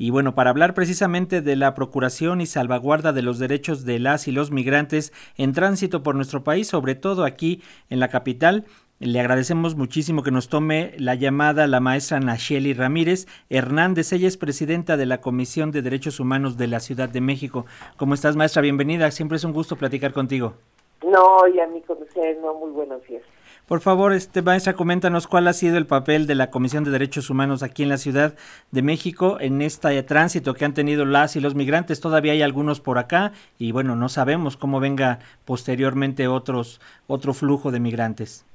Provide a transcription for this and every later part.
Y bueno, para hablar precisamente de la procuración y salvaguarda de los derechos de las y los migrantes en tránsito por nuestro país, sobre todo aquí en la capital, le agradecemos muchísimo que nos tome la llamada la maestra Nacheli Ramírez Hernández. Ella es presidenta de la Comisión de Derechos Humanos de la Ciudad de México. ¿Cómo estás, maestra? Bienvenida. Siempre es un gusto platicar contigo. No, y a mí conocer, no, muy buenos días. Por favor, este maestra, coméntanos cuál ha sido el papel de la Comisión de Derechos Humanos aquí en la Ciudad de México en este tránsito que han tenido las y los migrantes. Todavía hay algunos por acá y bueno, no sabemos cómo venga posteriormente otros otro flujo de migrantes.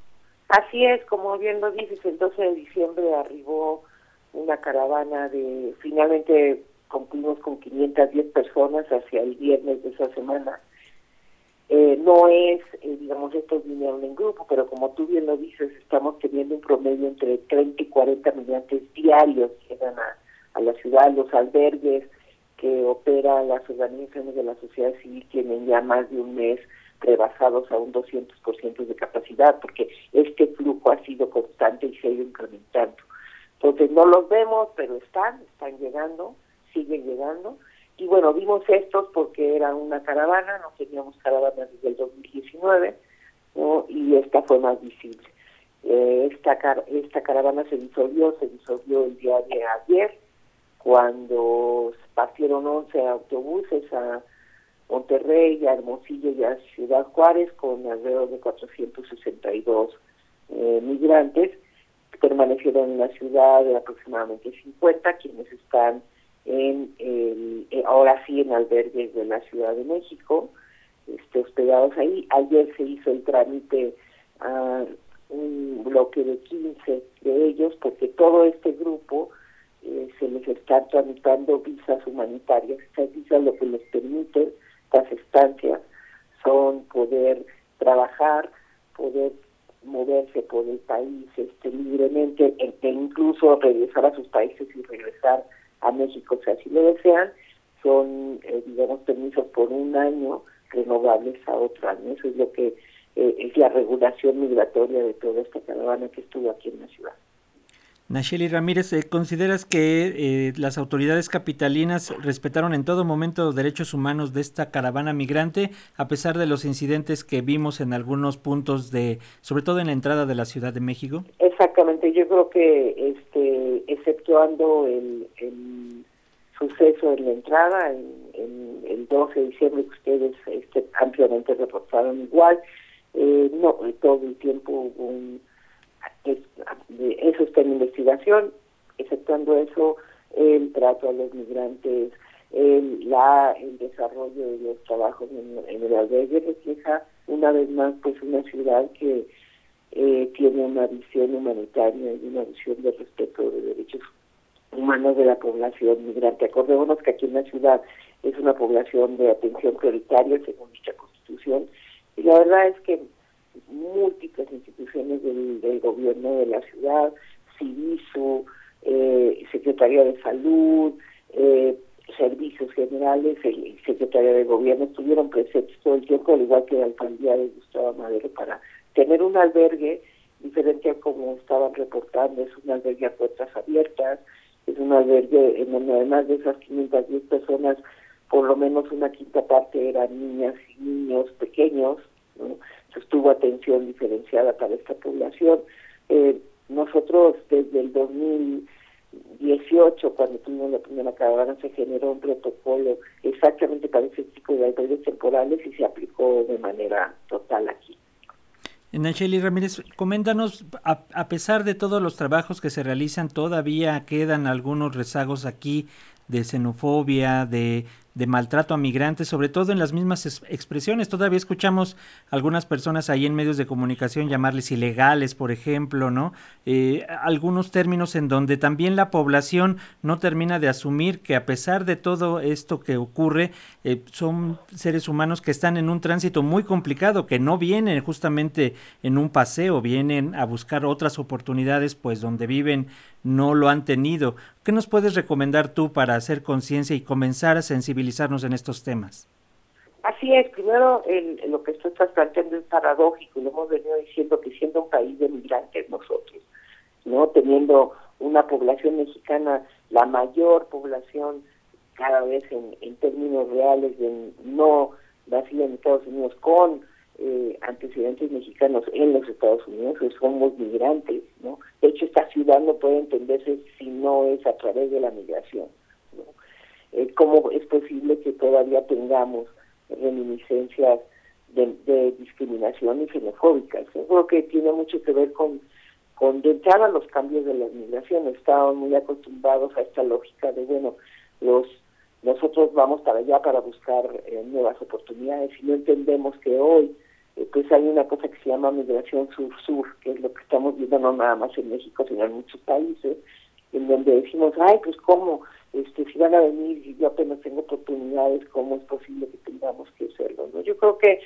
Así es, como bien lo dices, el 12 de diciembre arribó una caravana de, finalmente cumplimos con 510 personas hacia el viernes de esa semana. Eh, no es, eh, digamos, estos vinieron en grupo, pero como tú bien lo dices, estamos teniendo un promedio entre 30 y 40 migrantes diarios que llegan a, a la ciudad, los albergues que operan las organizaciones de la sociedad civil tienen ya más de un mes rebasados a un 200% de capacidad, porque este flujo ha sido constante y se ha ido incrementando. Entonces no los vemos, pero están, están llegando, siguen llegando. Y bueno, vimos estos porque era una caravana, no teníamos caravana desde el 2019, ¿no? y esta fue más visible. Eh, esta, esta caravana se disolvió, se disolvió el día de ayer, cuando partieron 11 autobuses a Monterrey, a Hermosillo y a Ciudad Juárez con alrededor de 462 eh, migrantes. Permanecieron en la ciudad de aproximadamente 50, quienes están en el, eh, ahora sí en albergues de la Ciudad de México, este, hospedados ahí. Ayer se hizo el trámite a un bloque de 15 de ellos, porque todo este grupo eh, se les está tramitando visas humanitarias. Estas visas lo que les permite estas estancias son poder trabajar, poder moverse por el país este, libremente e, e incluso regresar a sus países y regresar a México si así lo desean, son, eh, digamos, permisos por un año renovables a otro año. Eso es lo que eh, es la regulación migratoria de toda esta caravana que estuvo aquí en la ciudad. Nacheli Ramírez, eh, ¿consideras que eh, las autoridades capitalinas respetaron en todo momento los derechos humanos de esta caravana migrante, a pesar de los incidentes que vimos en algunos puntos de, sobre todo en la entrada de la Ciudad de México? Exactamente, yo creo que, este, exceptuando el, suceso en la entrada, en, el 12 de diciembre que ustedes este, ampliamente reportaron igual, eh, no, todo el tiempo hubo un eso está en investigación, exceptuando eso, el trato a los migrantes, el, la, el desarrollo de los trabajos en, el albergue refleja una vez más pues una ciudad que eh, tiene una visión humanitaria y una visión de respeto de derechos humanos de la población migrante. Acordémonos que aquí en la ciudad es una población de atención prioritaria según nuestra constitución y la verdad es que múltiples instituciones del, gobierno de la ciudad, CIVISO, eh, Secretaría de Salud, eh, Servicios Generales, el Secretario de Gobierno estuvieron presentes todo el tiempo, al igual que la alcaldía de Gustavo Madero, para tener un albergue diferente a como estaban reportando, es un albergue a puertas abiertas, es un albergue en donde además de esas 510 personas, por lo menos una quinta parte eran niñas y niños pequeños, ¿no? tuvo atención diferenciada para esta población. Eh, nosotros desde el 2018, cuando tuvimos la primera caravana, se generó un protocolo exactamente para ese tipo de albergues temporales y se aplicó de manera total aquí. Nacheli Ramírez, coméntanos, a, a, pesar de todos los trabajos que se realizan, todavía quedan algunos rezagos aquí de xenofobia, de de maltrato a migrantes, sobre todo en las mismas expresiones. Todavía escuchamos algunas personas ahí en medios de comunicación llamarles ilegales, por ejemplo, ¿no? Eh, algunos términos en donde también la población no termina de asumir que a pesar de todo esto que ocurre, eh, son seres humanos que están en un tránsito muy complicado, que no vienen justamente en un paseo, vienen a buscar otras oportunidades, pues donde viven no lo han tenido. ¿Qué nos puedes recomendar tú para hacer conciencia y comenzar a sensibilizarnos en estos temas? Así es, primero lo que tú estás planteando es paradójico, lo hemos venido diciendo que siendo un país de migrantes nosotros, no teniendo una población mexicana, la mayor población cada vez en, términos reales de no nacida en Estados Unidos con antecedentes mexicanos en los Estados Unidos, que somos migrantes, ¿no? De hecho, esta ciudad no puede entenderse si no es a través de la migración. Eh, ¿Cómo es posible que todavía tengamos reminiscencias de, discriminación y xenofóbicas? Yo creo que tiene mucho que ver con, con de entrada los cambios de la migración. Estamos muy acostumbrados a esta lógica de, bueno, los nosotros vamos para allá para buscar eh, nuevas oportunidades y no entendemos que hoy pues hay una cosa que se llama migración sur-sur, que es lo que estamos viendo no nada más en México, sino en muchos países, en donde decimos, ay, pues cómo, este, si van a venir y yo apenas tengo oportunidades, ¿cómo es posible que tengamos que hacerlo? ¿no? Yo creo que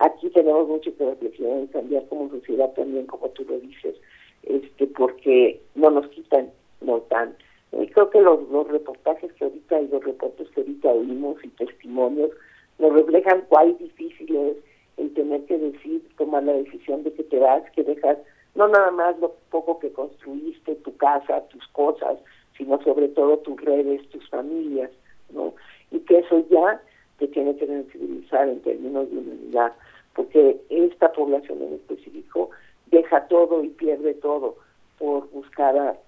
aquí tenemos mucho que reflexionar y cambiar como sociedad también, como tú lo dices, este, porque no nos quitan, no tan y creo que los, los reportajes que ahorita y los reportes que ahorita oímos y testimonios nos reflejan cuál difícil es el tener que decir, tomar la decisión de que te vas, que dejas no nada más lo poco que construiste, tu casa, tus cosas, sino sobre todo tus redes, tus familias, ¿no? Y que eso ya te tiene que sensibilizar en términos de humanidad, porque esta población en específico deja todo y pierde todo por buscar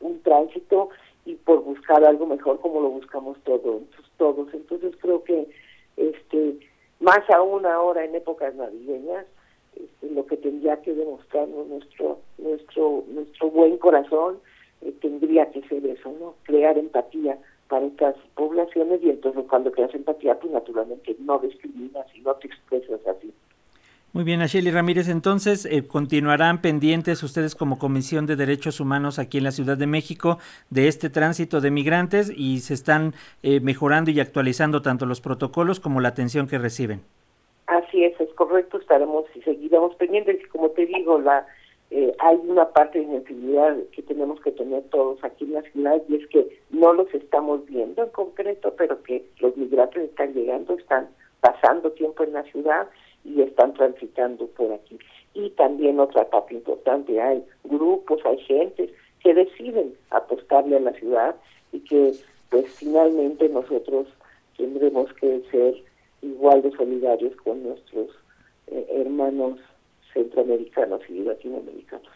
un tránsito y por buscar algo mejor como lo buscamos todos todos entonces creo que este más aún ahora en épocas navideñas este, lo que tendría que demostrarnos nuestro nuestro nuestro buen corazón eh, tendría que ser eso no crear empatía para estas poblaciones y entonces cuando creas empatía pues naturalmente no discriminas y no te expresas así muy bien, Asheli Ramírez, entonces eh, continuarán pendientes ustedes como Comisión de Derechos Humanos aquí en la Ciudad de México de este tránsito de migrantes y se están eh, mejorando y actualizando tanto los protocolos como la atención que reciben. Así es, es correcto, estaremos y seguiremos pendientes y como te digo, la eh, hay una parte de sensibilidad que tenemos que tener todos aquí en la ciudad y es que no los estamos viendo en concreto, pero que los migrantes están llegando, están pasando tiempo en la ciudad y están transitando por aquí. Y también otra parte importante, hay grupos, hay gentes que deciden apostarle a la ciudad y que pues finalmente nosotros tendremos que ser igual de solidarios con nuestros eh, hermanos centroamericanos y latinoamericanos.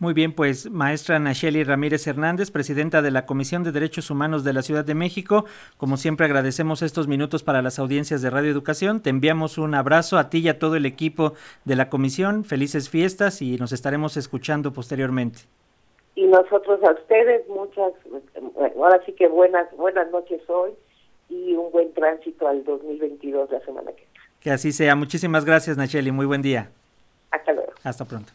Muy bien, pues maestra Nacheli Ramírez Hernández, presidenta de la Comisión de Derechos Humanos de la Ciudad de México, como siempre agradecemos estos minutos para las audiencias de Radio Educación. Te enviamos un abrazo a ti y a todo el equipo de la comisión. Felices fiestas y nos estaremos escuchando posteriormente. Y nosotros a ustedes muchas, ahora sí que buenas, buenas noches hoy y un buen tránsito al 2022 la semana que viene. Que así sea. Muchísimas gracias Nacheli, muy buen día. Hasta luego. Hasta pronto.